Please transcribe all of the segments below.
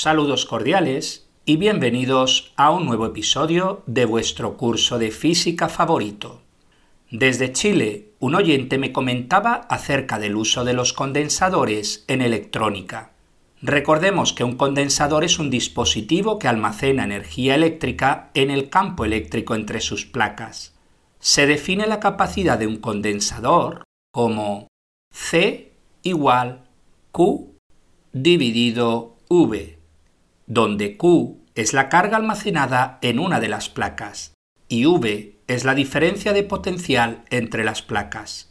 Saludos cordiales y bienvenidos a un nuevo episodio de vuestro curso de física favorito. Desde Chile, un oyente me comentaba acerca del uso de los condensadores en electrónica. Recordemos que un condensador es un dispositivo que almacena energía eléctrica en el campo eléctrico entre sus placas. Se define la capacidad de un condensador como C igual Q dividido V, donde Q es la carga almacenada en una de las placas y V es la diferencia de potencial entre las placas.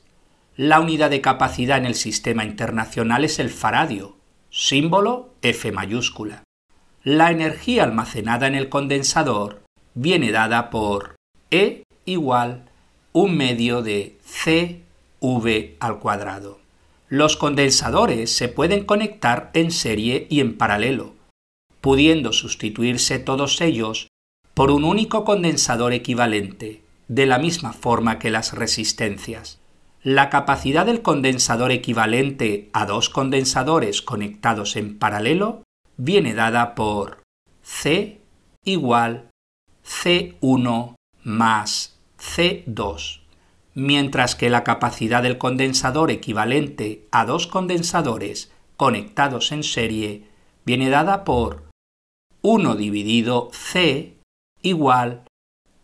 La unidad de capacidad en el sistema internacional es el faradio, símbolo F mayúscula. La energía almacenada en el condensador viene dada por E igual un medio de CV al cuadrado. Los condensadores se pueden conectar en serie y en paralelo, pudiendo sustituirse todos ellos por un único condensador equivalente, de la misma forma que las resistencias. La capacidad del condensador equivalente a dos condensadores conectados en paralelo viene dada por C igual C1 más C2 mientras que la capacidad del condensador equivalente a dos condensadores conectados en serie viene dada por 1 dividido C igual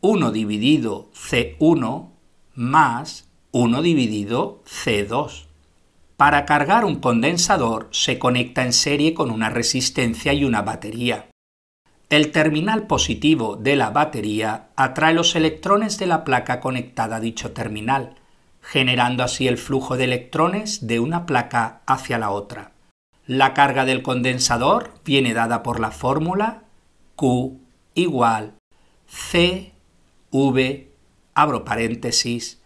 1 dividido C1 más 1 dividido C2. Para cargar un condensador se conecta en serie con una resistencia y una batería. El terminal positivo de la batería atrae los electrones de la placa conectada a dicho terminal, generando así el flujo de electrones de una placa hacia la otra. La carga del condensador viene dada por la fórmula Q igual C V abro paréntesis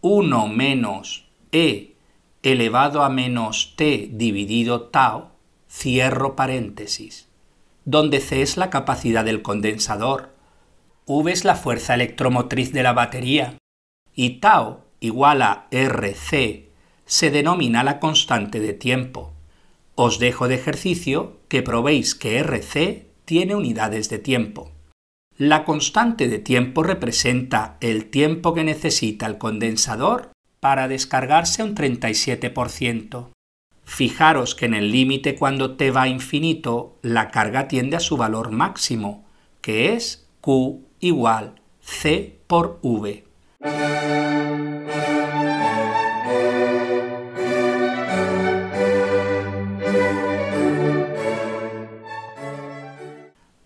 1 menos E elevado a menos T dividido tau cierro paréntesis donde C es la capacidad del condensador, V es la fuerza electromotriz de la batería y tau igual a RC se denomina la constante de tiempo. Os dejo de ejercicio que probéis que RC tiene unidades de tiempo. La constante de tiempo representa el tiempo que necesita el condensador para descargarse un 37%. Fijaros que en el límite cuando t va a infinito, la carga tiende a su valor máximo, que es Q igual C por V.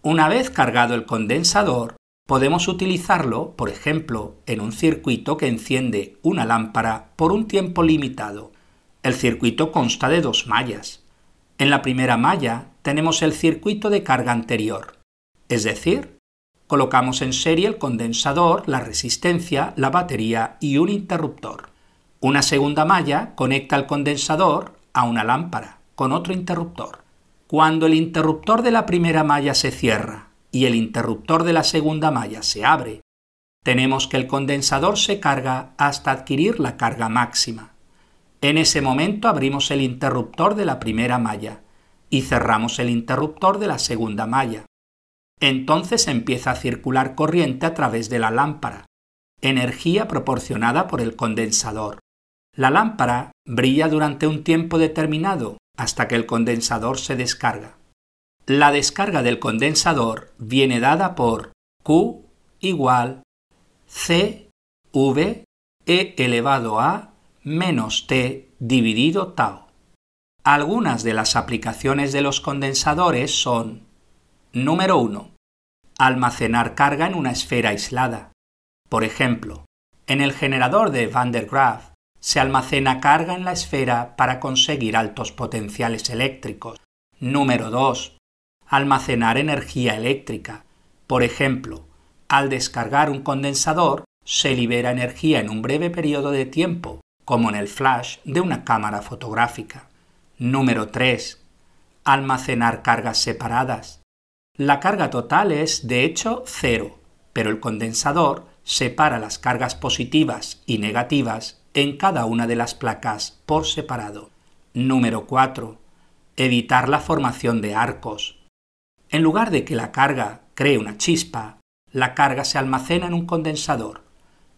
Una vez cargado el condensador, podemos utilizarlo, por ejemplo, en un circuito que enciende una lámpara por un tiempo limitado el circuito consta de dos mallas. En la primera malla tenemos el circuito de carga anterior, es decir, colocamos en serie el condensador, la resistencia, la batería y un interruptor. Una segunda malla conecta el condensador a una lámpara con otro interruptor. Cuando el interruptor de la primera malla se cierra y el interruptor de la segunda malla se abre, tenemos que el condensador se carga hasta adquirir la carga máxima. En ese momento abrimos el interruptor de la primera malla y cerramos el interruptor de la segunda malla. Entonces empieza a circular corriente a través de la lámpara, energía proporcionada por el condensador. La lámpara brilla durante un tiempo determinado hasta que el condensador se descarga. La descarga del condensador viene dada por Q igual C V E elevado a menos T dividido tau. Algunas de las aplicaciones de los condensadores son Número 1. Almacenar carga en una esfera aislada. Por ejemplo, en el generador de Van der Graaf se almacena carga en la esfera para conseguir altos potenciales eléctricos. Número 2. Almacenar energía eléctrica. Por ejemplo, al descargar un condensador se libera energía en un breve periodo de tiempo como en el flash de una cámara fotográfica. Número 3. Almacenar cargas separadas. La carga total es, de hecho, cero, pero el condensador separa las cargas positivas y negativas en cada una de las placas por separado. Número 4. Evitar la formación de arcos. En lugar de que la carga cree una chispa, la carga se almacena en un condensador.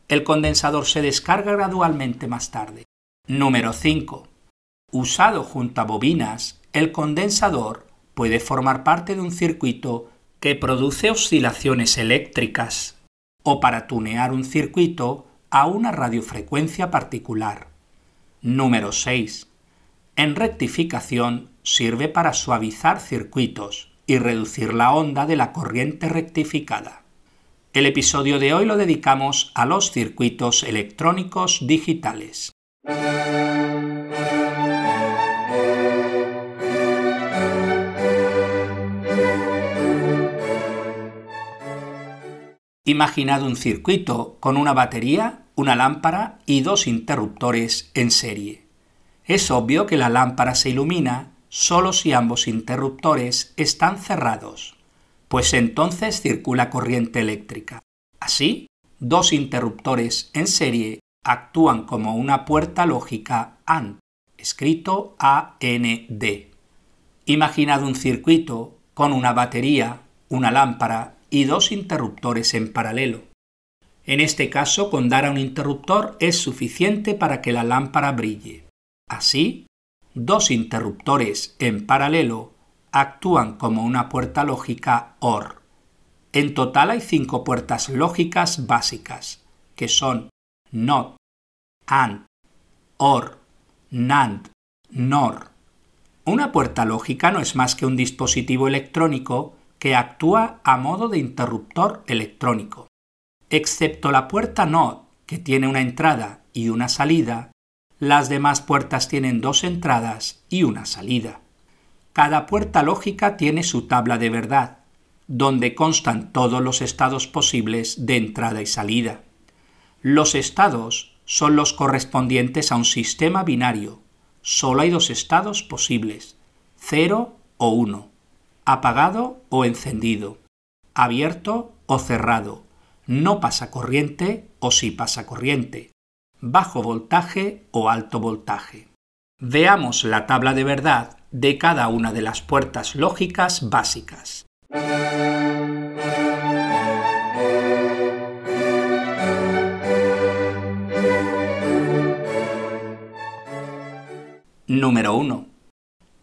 El condensador se descarga gradualmente más tarde. Número 5. Usado junto a bobinas, el condensador puede formar parte de un circuito que produce oscilaciones eléctricas o para tunear un circuito a una radiofrecuencia particular. Número 6. En rectificación sirve para suavizar circuitos y reducir la onda de la corriente rectificada. El episodio de hoy lo dedicamos a los circuitos electrónicos digitales. Imaginad un circuito con una batería, una lámpara y dos interruptores en serie. Es obvio que la lámpara se ilumina solo si ambos interruptores están cerrados, pues entonces circula corriente eléctrica. Así, dos interruptores en serie actúan como una puerta lógica AND, escrito AND. Imaginad un circuito con una batería, una lámpara y dos interruptores en paralelo. En este caso, con dar a un interruptor es suficiente para que la lámpara brille. Así, dos interruptores en paralelo actúan como una puerta lógica OR. En total hay cinco puertas lógicas básicas, que son NOT, AND, OR, NAND, NOR. Una puerta lógica no es más que un dispositivo electrónico que actúa a modo de interruptor electrónico. Excepto la puerta NOT, que tiene una entrada y una salida, las demás puertas tienen dos entradas y una salida. Cada puerta lógica tiene su tabla de verdad, donde constan todos los estados posibles de entrada y salida. Los estados son los correspondientes a un sistema binario. Solo hay dos estados posibles, 0 o 1 apagado o encendido, abierto o cerrado, no pasa corriente o sí pasa corriente, bajo voltaje o alto voltaje. Veamos la tabla de verdad de cada una de las puertas lógicas básicas. Número 1.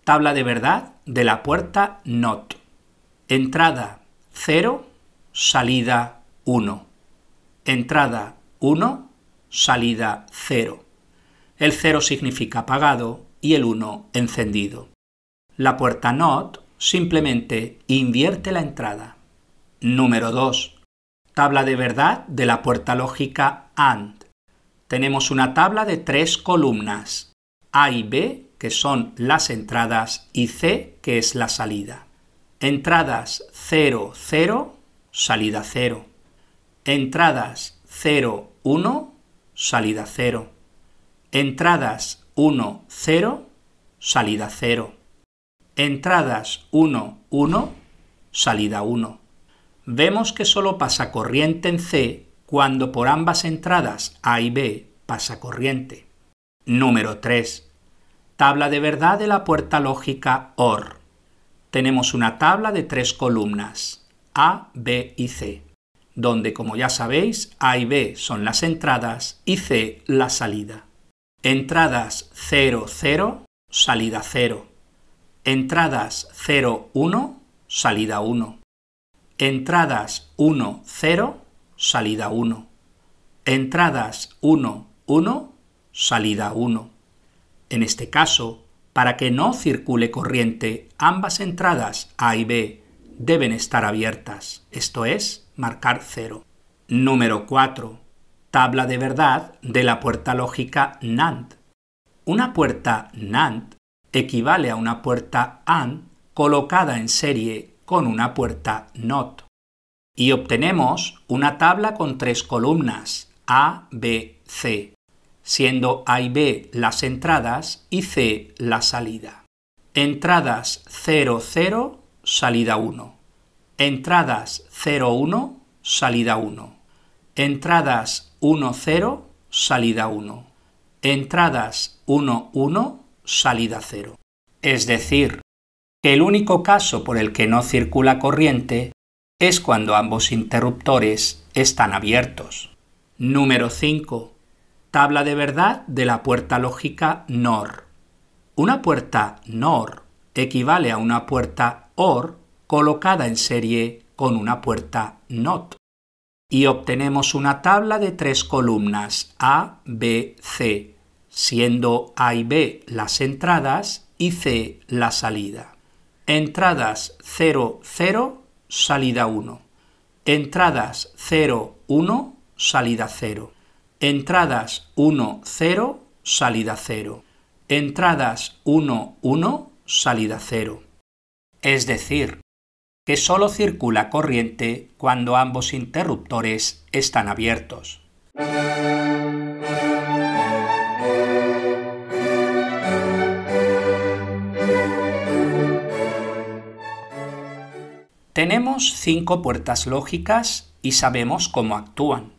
Tabla de verdad de la puerta NOT. Entrada 0, salida 1. Entrada 1, salida 0. El 0 significa apagado y el 1 encendido. La puerta NOT simplemente invierte la entrada. Número 2. Tabla de verdad de la puerta lógica AND. Tenemos una tabla de tres columnas, A y B que son las entradas, y C, que es la salida. Entradas 0, 0, salida 0. Entradas 0, 1, salida 0. Entradas 1, 0, salida 0. Entradas 1, 1, salida 1. Vemos que solo pasa corriente en C cuando por ambas entradas A y B pasa corriente. Número 3 Tabla de verdad de la puerta lógica OR. Tenemos una tabla de tres columnas, A, B y C, donde como ya sabéis, A y B son las entradas y C la salida. Entradas 0, 0, salida 0. Entradas 0, 1, salida 1. Entradas 1, 0, salida 1. Entradas 1, 1, salida 1. En este caso, para que no circule corriente, ambas entradas A y B deben estar abiertas, esto es, marcar cero. Número 4. Tabla de verdad de la puerta lógica NAND. Una puerta NAND equivale a una puerta AND colocada en serie con una puerta NOT. Y obtenemos una tabla con tres columnas A, B, C siendo A y B las entradas y C la salida. Entradas 0, 0, salida 1. Entradas 0, 1, salida 1. Entradas 1, 0, salida 1. Entradas 1, 1, salida 0. Es decir, que el único caso por el que no circula corriente es cuando ambos interruptores están abiertos. Número 5. Tabla de verdad de la puerta lógica NOR. Una puerta NOR equivale a una puerta OR colocada en serie con una puerta NOT. Y obtenemos una tabla de tres columnas A, B, C, siendo A y B las entradas y C la salida. Entradas 0, 0, salida 1. Entradas 0, 1, salida 0. Entradas 1, 0, salida 0. Entradas 1, 1, salida 0. Es decir, que solo circula corriente cuando ambos interruptores están abiertos. Tenemos cinco puertas lógicas y sabemos cómo actúan.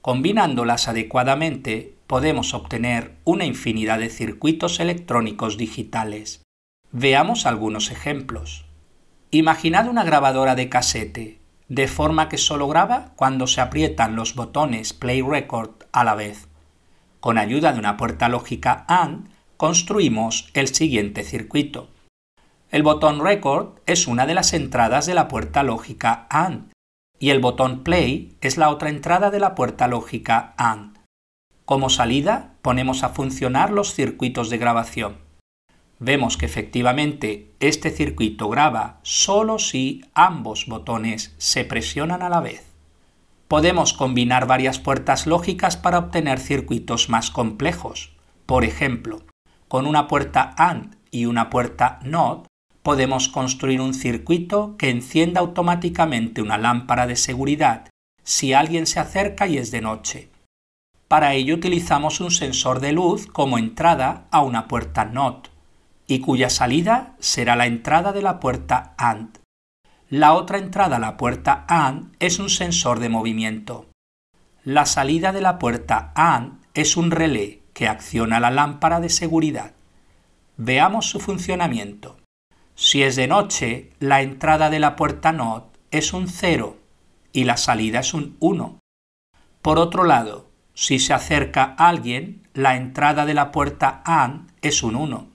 Combinándolas adecuadamente podemos obtener una infinidad de circuitos electrónicos digitales. Veamos algunos ejemplos. Imaginad una grabadora de casete, de forma que solo graba cuando se aprietan los botones Play Record a la vez. Con ayuda de una puerta lógica AND, construimos el siguiente circuito. El botón Record es una de las entradas de la puerta lógica AND y el botón Play es la otra entrada de la puerta lógica AND. Como salida ponemos a funcionar los circuitos de grabación. Vemos que efectivamente este circuito graba solo si ambos botones se presionan a la vez. Podemos combinar varias puertas lógicas para obtener circuitos más complejos. Por ejemplo, con una puerta AND y una puerta NOT podemos construir un circuito que encienda automáticamente una lámpara de seguridad si alguien se acerca y es de noche. Para ello utilizamos un sensor de luz como entrada a una puerta NOT y cuya salida será la entrada de la puerta AND. La otra entrada a la puerta AND es un sensor de movimiento. La salida de la puerta AND es un relé que acciona la lámpara de seguridad. Veamos su funcionamiento. Si es de noche, la entrada de la puerta NOT es un 0 y la salida es un 1. Por otro lado, si se acerca alguien, la entrada de la puerta AND es un 1.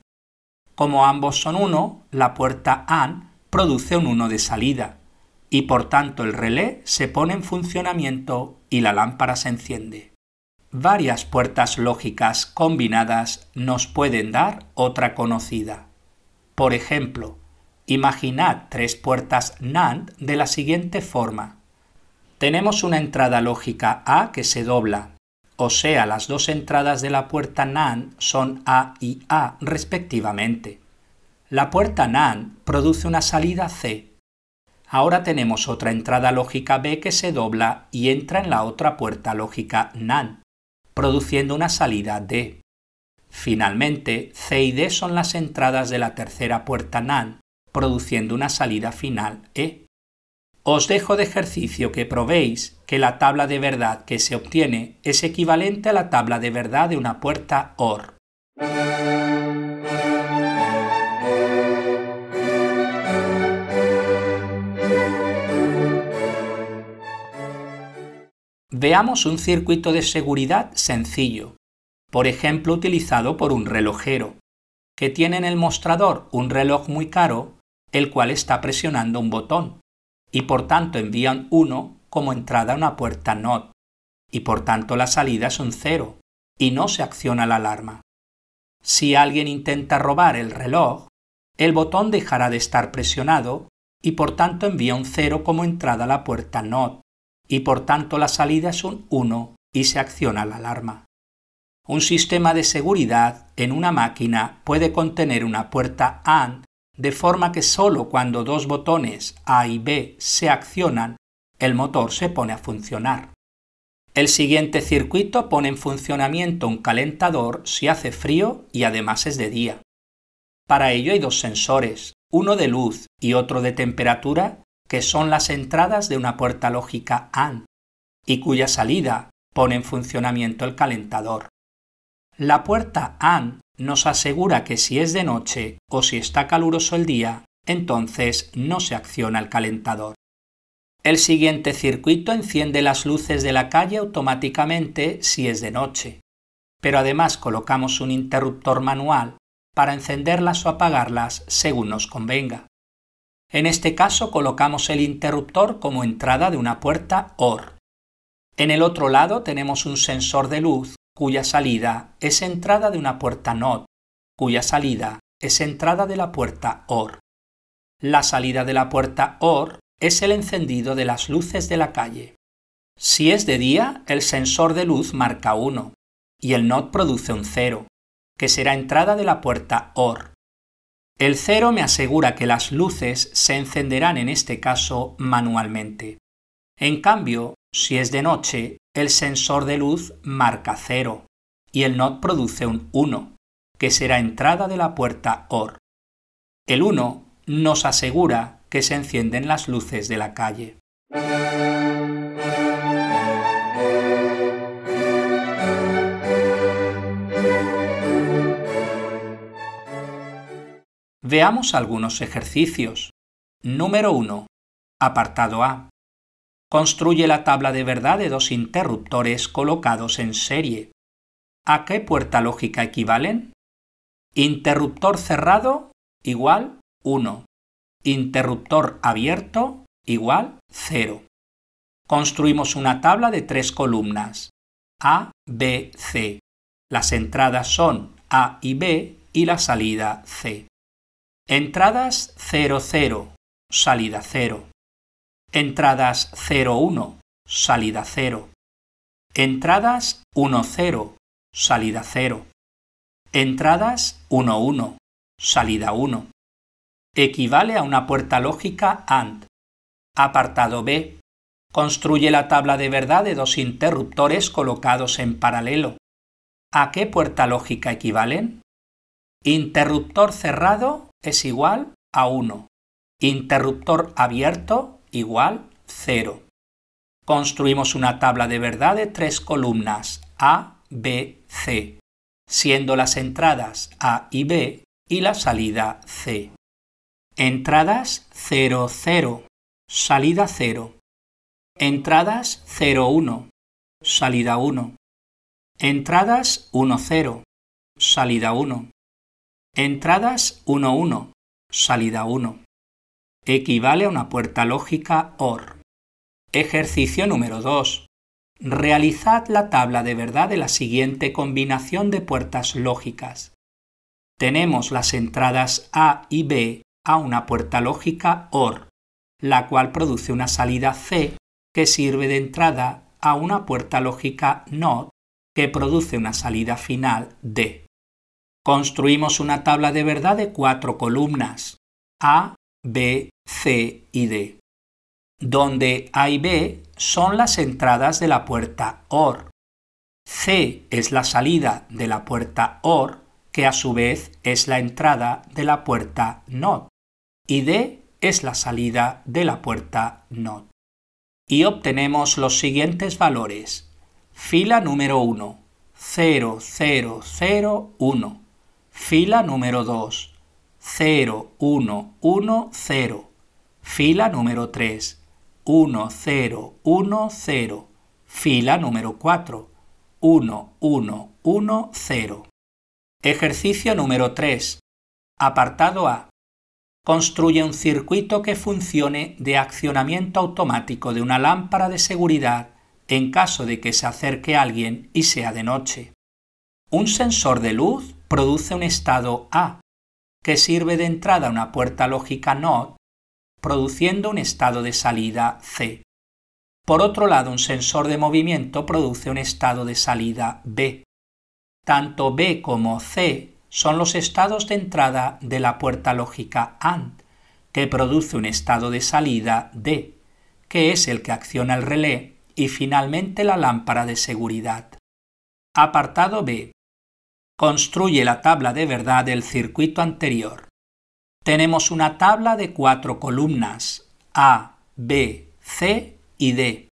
Como ambos son 1, la puerta AND produce un 1 de salida y por tanto el relé se pone en funcionamiento y la lámpara se enciende. Varias puertas lógicas combinadas nos pueden dar otra conocida. Por ejemplo, imaginad tres puertas NAND de la siguiente forma. Tenemos una entrada lógica A que se dobla, o sea, las dos entradas de la puerta NAND son A y A respectivamente. La puerta NAND produce una salida C. Ahora tenemos otra entrada lógica B que se dobla y entra en la otra puerta lógica NAND, produciendo una salida D. Finalmente, C y D son las entradas de la tercera puerta NAND, produciendo una salida final E. Os dejo de ejercicio que probéis que la tabla de verdad que se obtiene es equivalente a la tabla de verdad de una puerta OR. Veamos un circuito de seguridad sencillo por ejemplo utilizado por un relojero, que tiene en el mostrador un reloj muy caro, el cual está presionando un botón, y por tanto envían 1 como entrada a una puerta NOT, y por tanto la salida es un 0, y no se acciona la alarma. Si alguien intenta robar el reloj, el botón dejará de estar presionado y por tanto envía un 0 como entrada a la puerta NOT, y por tanto la salida es un 1 y se acciona la alarma. Un sistema de seguridad en una máquina puede contener una puerta AND de forma que solo cuando dos botones A y B se accionan, el motor se pone a funcionar. El siguiente circuito pone en funcionamiento un calentador si hace frío y además es de día. Para ello hay dos sensores, uno de luz y otro de temperatura, que son las entradas de una puerta lógica AND, y cuya salida pone en funcionamiento el calentador. La puerta AND nos asegura que si es de noche o si está caluroso el día, entonces no se acciona el calentador. El siguiente circuito enciende las luces de la calle automáticamente si es de noche, pero además colocamos un interruptor manual para encenderlas o apagarlas según nos convenga. En este caso colocamos el interruptor como entrada de una puerta OR. En el otro lado tenemos un sensor de luz cuya salida es entrada de una puerta NOT, cuya salida es entrada de la puerta OR. La salida de la puerta OR es el encendido de las luces de la calle. Si es de día, el sensor de luz marca 1 y el NOT produce un 0, que será entrada de la puerta OR. El 0 me asegura que las luces se encenderán en este caso manualmente. En cambio, si es de noche, el sensor de luz marca 0 y el NOT produce un 1, que será entrada de la puerta OR. El 1 nos asegura que se encienden las luces de la calle. Veamos algunos ejercicios. Número 1. Apartado A. Construye la tabla de verdad de dos interruptores colocados en serie. ¿A qué puerta lógica equivalen? Interruptor cerrado igual 1 interruptor abierto igual 0. Construimos una tabla de tres columnas A, B, C. Las entradas son A y B y la salida C. Entradas 0, 0, salida 0. Entradas 0, 1, salida 0. Entradas 1, 0, salida 0. Entradas 1, 1, salida 1 equivale a una puerta lógica AND. Apartado B. Construye la tabla de verdad de dos interruptores colocados en paralelo. ¿A qué puerta lógica equivalen? Interruptor cerrado es igual a 1. Interruptor abierto igual 0. Construimos una tabla de verdad de tres columnas A, B, C, siendo las entradas A y B y la salida C. Entradas 0, 0, salida 0. Entradas 0, 1, salida 1. Entradas 1, 0, salida 1. Entradas 1, 1, salida 1. Equivale a una puerta lógica OR. Ejercicio número 2. Realizad la tabla de verdad de la siguiente combinación de puertas lógicas. Tenemos las entradas A y B a una puerta lógica OR, la cual produce una salida C que sirve de entrada a una puerta lógica NOT que produce una salida final D. Construimos una tabla de verdad de cuatro columnas A, B, C y D, donde A y B son las entradas de la puerta OR. C es la salida de la puerta OR, que a su vez es la entrada de la puerta NOT y D es la salida de la puerta NOT. Y obtenemos los siguientes valores. Fila número 1, 0, 0, 0, 1. Fila número 2, 0, 1, 1, 0. Fila número 3, 1, 0, 1, 0. Fila número 4, 1, 1, 1, 0. Ejercicio número 3. Apartado A construye un circuito que funcione de accionamiento automático de una lámpara de seguridad en caso de que se acerque alguien y sea de noche. Un sensor de luz produce un estado A, que sirve de entrada a una puerta lógica NOT, produciendo un estado de salida C. Por otro lado, un sensor de movimiento produce un estado de salida B. Tanto B como C son los estados de entrada de la puerta lógica AND, que produce un estado de salida D, que es el que acciona el relé, y finalmente la lámpara de seguridad. Apartado B. Construye la tabla de verdad del circuito anterior. Tenemos una tabla de cuatro columnas A, B, C y D.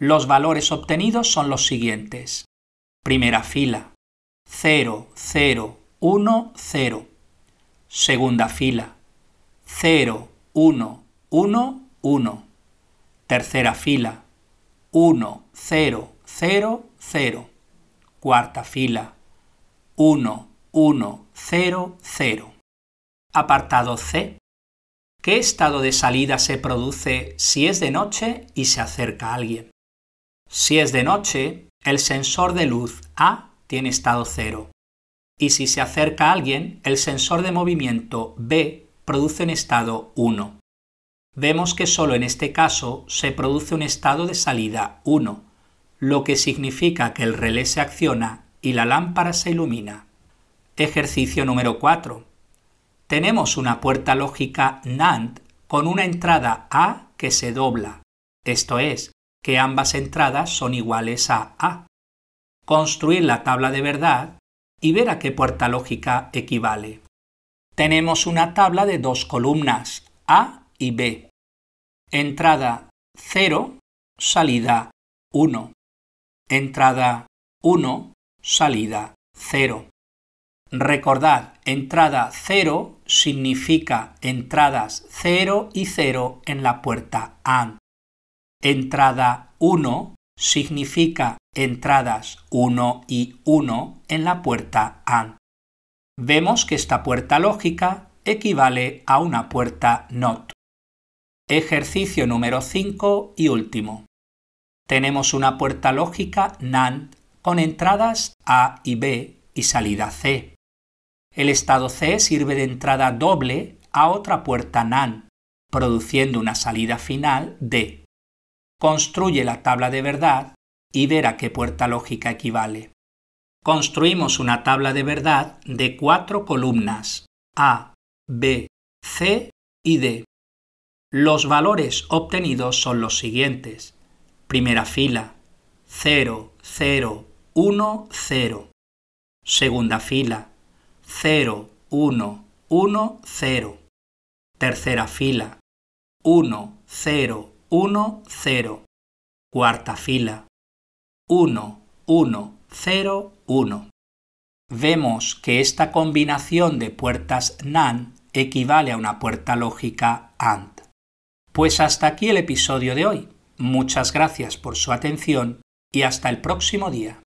Los valores obtenidos son los siguientes. Primera fila 0, 0, 1, 0. Segunda fila. 0, 1, 1, 1. Tercera fila, 1, 0, 0, 0. Cuarta fila, 1, 1, 0, 0. Apartado C. ¿Qué estado de salida se produce si es de noche y se acerca alguien? Si es de noche, el sensor de luz A tiene estado 0. Y si se acerca alguien, el sensor de movimiento B produce un estado 1. Vemos que solo en este caso se produce un estado de salida 1, lo que significa que el relé se acciona y la lámpara se ilumina. Ejercicio número 4. Tenemos una puerta lógica NAND con una entrada A que se dobla, esto es, que ambas entradas son iguales a A. Construir la tabla de verdad y ver a qué puerta lógica equivale. Tenemos una tabla de dos columnas, A y B. Entrada 0, salida 1. Entrada 1, salida 0. Recordad, entrada 0 significa entradas 0 y 0 en la puerta AND. Entrada 1 significa entradas 1 y 1 en la puerta AND. Vemos que esta puerta lógica equivale a una puerta NOT. Ejercicio número 5 y último. Tenemos una puerta lógica NAND con entradas A y B y salida C. El estado C sirve de entrada doble a otra puerta NAND, produciendo una salida final D. Construye la tabla de verdad y ver a qué puerta lógica equivale. Construimos una tabla de verdad de cuatro columnas A, B, C y D. Los valores obtenidos son los siguientes. Primera fila 0, 0, 1, 0. Segunda fila 0, 1, 1, 0. Tercera fila. 1, 0, 1, 0. Cuarta fila. 1, 1, 0, 1. Vemos que esta combinación de puertas NAND equivale a una puerta lógica AND. Pues hasta aquí el episodio de hoy. Muchas gracias por su atención y hasta el próximo día.